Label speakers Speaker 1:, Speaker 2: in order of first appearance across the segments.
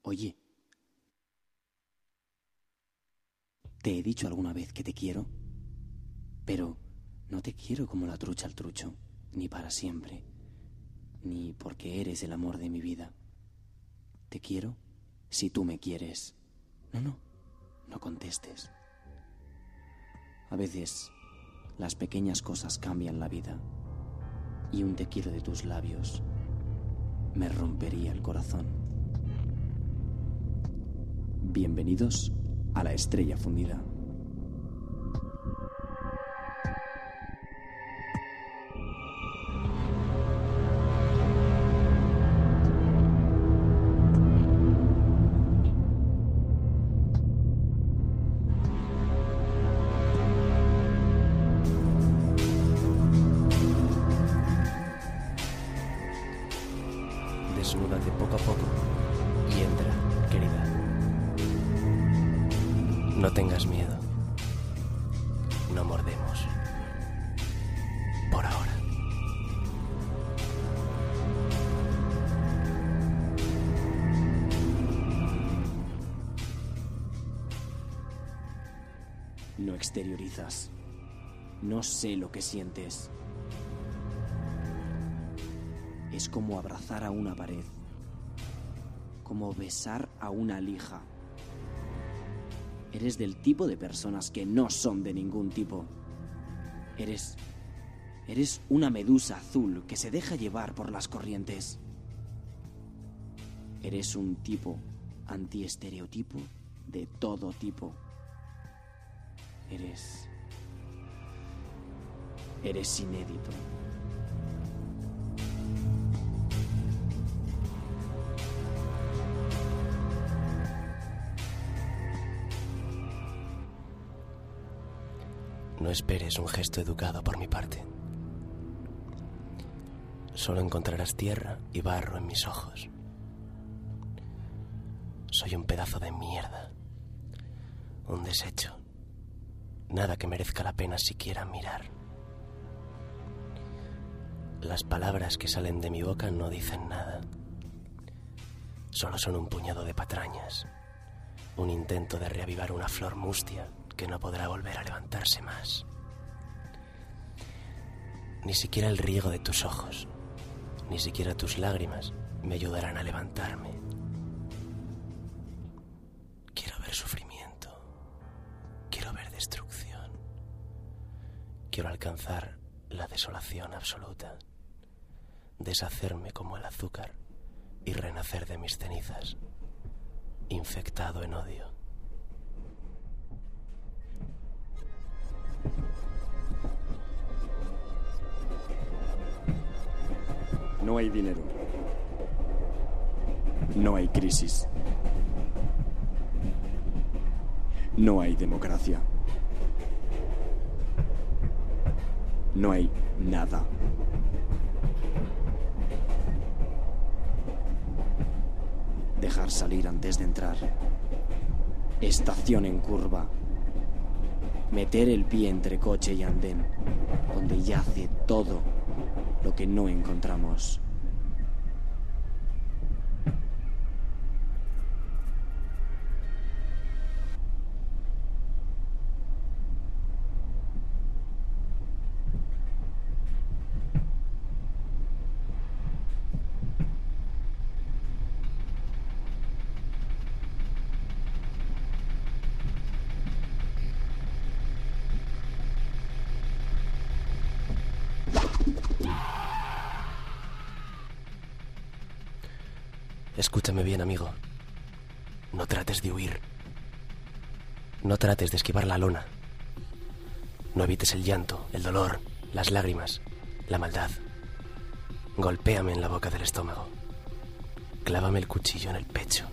Speaker 1: Oye, te he dicho alguna vez que te quiero, pero no te quiero como la trucha al trucho, ni para siempre, ni porque eres el amor de mi vida. Te quiero si tú me quieres. No, no, no contestes. A veces las pequeñas cosas cambian la vida y un te quiero de tus labios me rompería el corazón. Bienvenidos a la estrella fundida. Tengas miedo. No mordemos. Por ahora. No exteriorizas. No sé lo que sientes. Es como abrazar a una pared. Como besar a una lija. Eres del tipo de personas que no son de ningún tipo. Eres... Eres una medusa azul que se deja llevar por las corrientes. Eres un tipo antiestereotipo de todo tipo. Eres... Eres inédito. No esperes un gesto educado por mi parte. Solo encontrarás tierra y barro en mis ojos. Soy un pedazo de mierda. Un desecho. Nada que merezca la pena siquiera mirar. Las palabras que salen de mi boca no dicen nada. Solo son un puñado de patrañas. Un intento de reavivar una flor mustia que no podrá volver a levantarse más. Ni siquiera el riego de tus ojos, ni siquiera tus lágrimas me ayudarán a levantarme. Quiero ver sufrimiento, quiero ver destrucción, quiero alcanzar la desolación absoluta, deshacerme como el azúcar y renacer de mis cenizas, infectado en odio. No hay dinero. No hay crisis. No hay democracia. No hay nada. Dejar salir antes de entrar. Estación en curva. Meter el pie entre coche y andén, donde yace todo lo que no encontramos. Escúchame bien, amigo. No trates de huir. No trates de esquivar la lona. No evites el llanto, el dolor, las lágrimas, la maldad.
Speaker 2: Golpéame en la boca del estómago. Clávame el cuchillo en el pecho.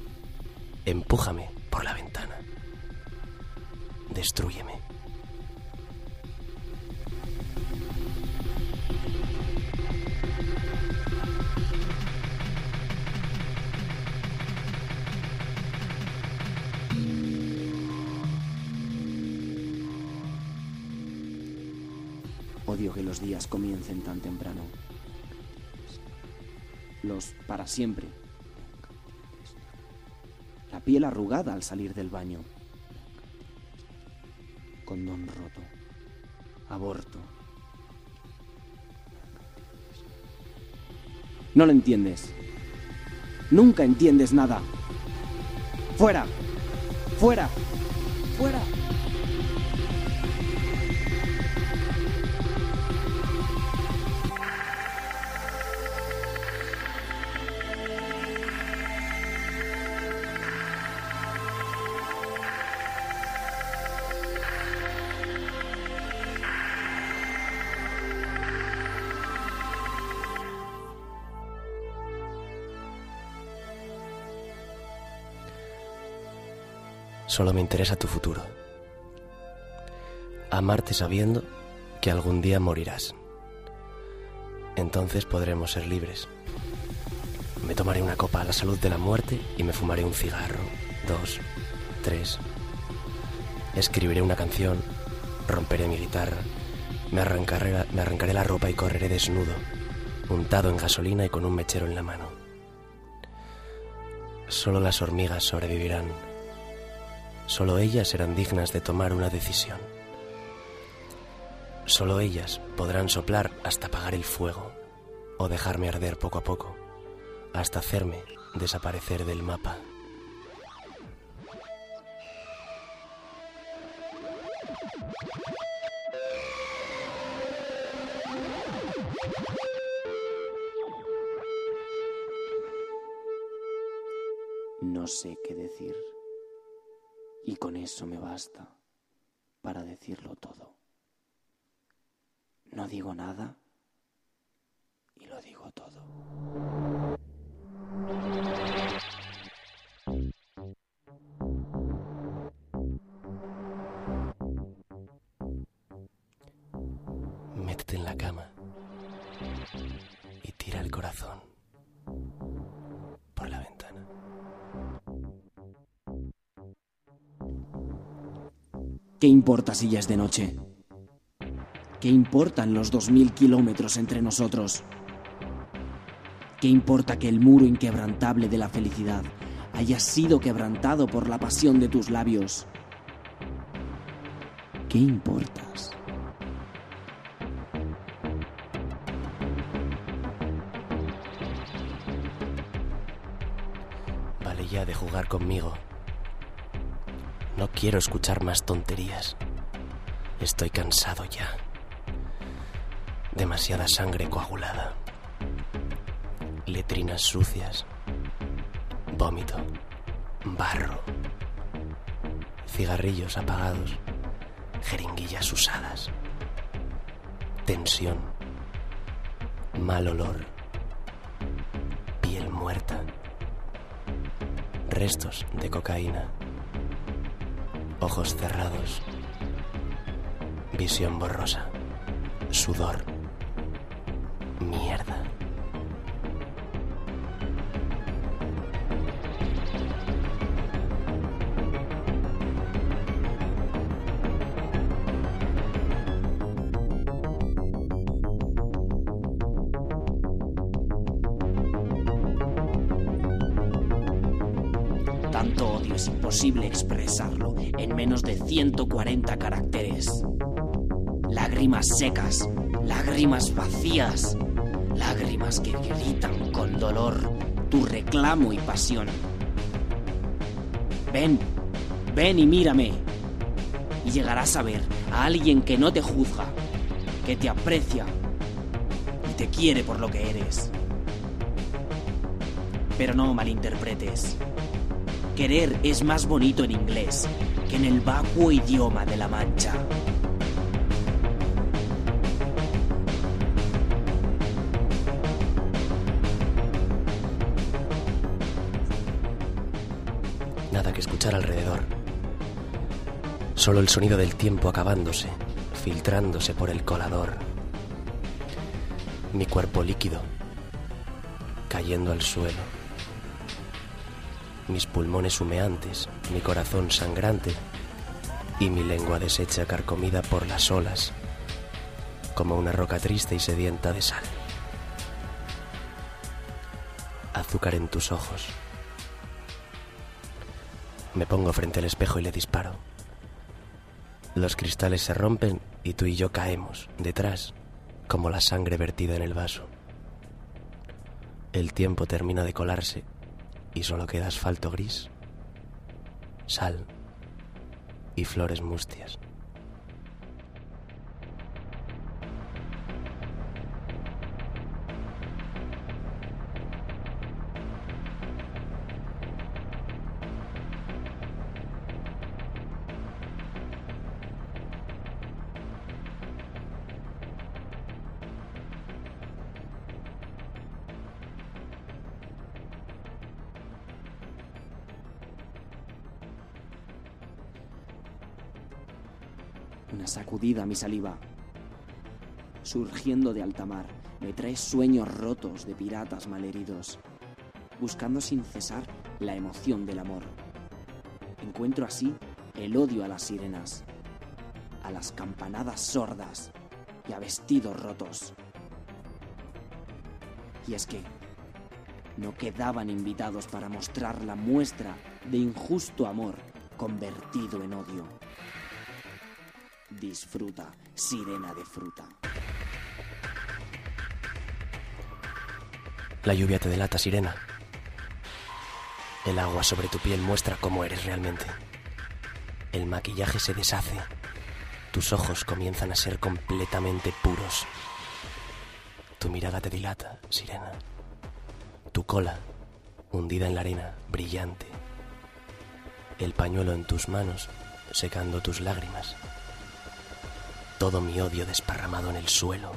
Speaker 2: Empújame por la ventana. Destrúyeme.
Speaker 1: Que los días comiencen tan temprano. Los para siempre. La piel arrugada al salir del baño. Condón roto. Aborto. No lo entiendes. Nunca entiendes nada. Fuera. Fuera. Fuera.
Speaker 2: Solo me interesa tu futuro. Amarte sabiendo que algún día morirás. Entonces podremos ser libres. Me tomaré una copa a la salud de la muerte y me fumaré un cigarro, dos, tres. Escribiré una canción, romperé mi guitarra, me arrancaré, la, me arrancaré la ropa y correré desnudo, untado en gasolina y con un mechero en la mano. Solo las hormigas sobrevivirán. Solo ellas serán dignas de tomar una decisión. Solo ellas podrán soplar hasta apagar el fuego o dejarme arder poco a poco, hasta hacerme desaparecer del mapa.
Speaker 1: No sé qué decir. Y con eso me basta para decirlo todo. No digo nada y lo digo todo.
Speaker 2: Métete en la cama y tira el corazón
Speaker 1: ¿Qué importa si ya es de noche? ¿Qué importan los dos mil kilómetros entre nosotros? ¿Qué importa que el muro inquebrantable de la felicidad haya sido quebrantado por la pasión de tus labios? ¿Qué importas?
Speaker 2: Vale ya de jugar conmigo. No quiero escuchar más tonterías. Estoy cansado ya. Demasiada sangre coagulada. Letrinas sucias. Vómito. Barro. Cigarrillos apagados. Jeringuillas usadas. Tensión. Mal olor. Piel muerta. Restos de cocaína. Ojos cerrados. Visión borrosa. Sudor. Mierda.
Speaker 1: Es imposible expresarlo en menos de 140 caracteres. Lágrimas secas, lágrimas vacías, lágrimas que gritan con dolor tu reclamo y pasión. Ven, ven y mírame. Y llegarás a ver a alguien que no te juzga, que te aprecia y te quiere por lo que eres. Pero no malinterpretes querer es más bonito en inglés que en el vacuo idioma de la mancha.
Speaker 2: Nada que escuchar alrededor. Solo el sonido del tiempo acabándose, filtrándose por el colador. Mi cuerpo líquido, cayendo al suelo mis pulmones humeantes, mi corazón sangrante y mi lengua deshecha carcomida por las olas, como una roca triste y sedienta de sal. Azúcar en tus ojos. Me pongo frente al espejo y le disparo. Los cristales se rompen y tú y yo caemos detrás, como la sangre vertida en el vaso. El tiempo termina de colarse y solo queda asfalto gris, sal y flores mustias.
Speaker 1: Sacudida mi saliva. Surgiendo de alta mar, me trae sueños rotos de piratas malheridos, buscando sin cesar la emoción del amor. Encuentro así el odio a las sirenas, a las campanadas sordas y a vestidos rotos. Y es que no quedaban invitados para mostrar la muestra de injusto amor convertido en odio. Disfruta, sirena de fruta.
Speaker 2: La lluvia te delata, sirena. El agua sobre tu piel muestra cómo eres realmente. El maquillaje se deshace. Tus ojos comienzan a ser completamente puros. Tu mirada te dilata, sirena. Tu cola, hundida en la arena, brillante. El pañuelo en tus manos, secando tus lágrimas. Todo mi odio desparramado en el suelo,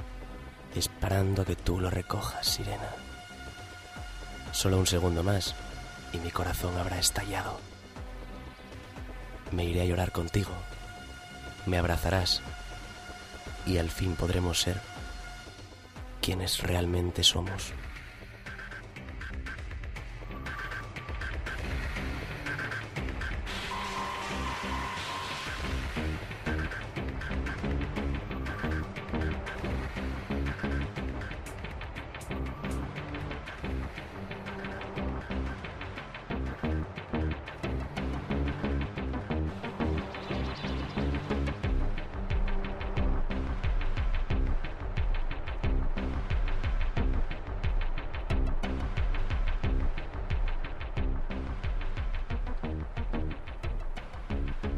Speaker 2: esperando que tú lo recojas, sirena. Solo un segundo más y mi corazón habrá estallado. Me iré a llorar contigo, me abrazarás y al fin podremos ser quienes realmente somos.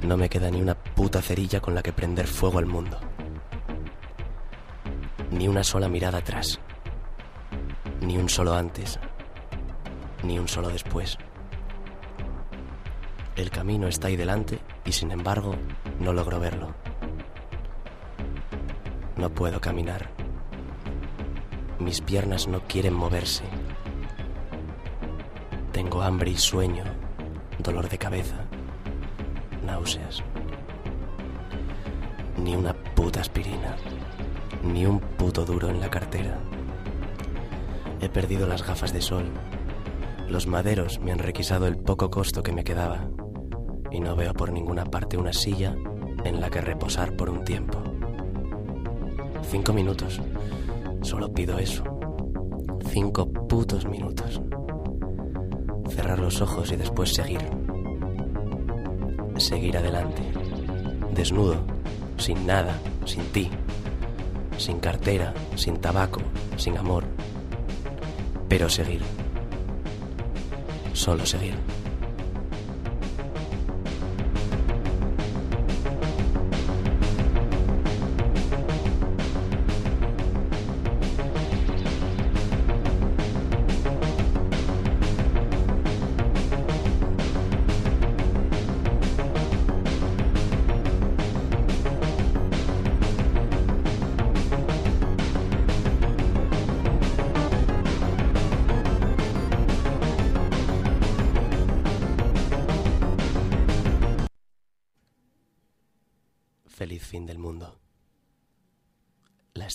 Speaker 2: No me queda ni una puta cerilla con la que prender fuego al mundo. Ni una sola mirada atrás. Ni un solo antes. Ni un solo después. El camino está ahí delante y sin embargo no logro verlo. No puedo caminar. Mis piernas no quieren moverse. Tengo hambre y sueño, dolor de cabeza, náuseas. Ni una puta aspirina, ni un puto duro en la cartera. He perdido las gafas de sol. Los maderos me han requisado el poco costo que me quedaba y no veo por ninguna parte una silla en la que reposar por un tiempo. Cinco minutos. Solo pido eso. Cinco putos minutos. Cerrar los ojos y después seguir. Seguir adelante. Desnudo, sin nada, sin ti. Sin cartera, sin tabaco, sin amor. Pero seguir. Solo seguir.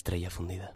Speaker 2: Estrella fundida.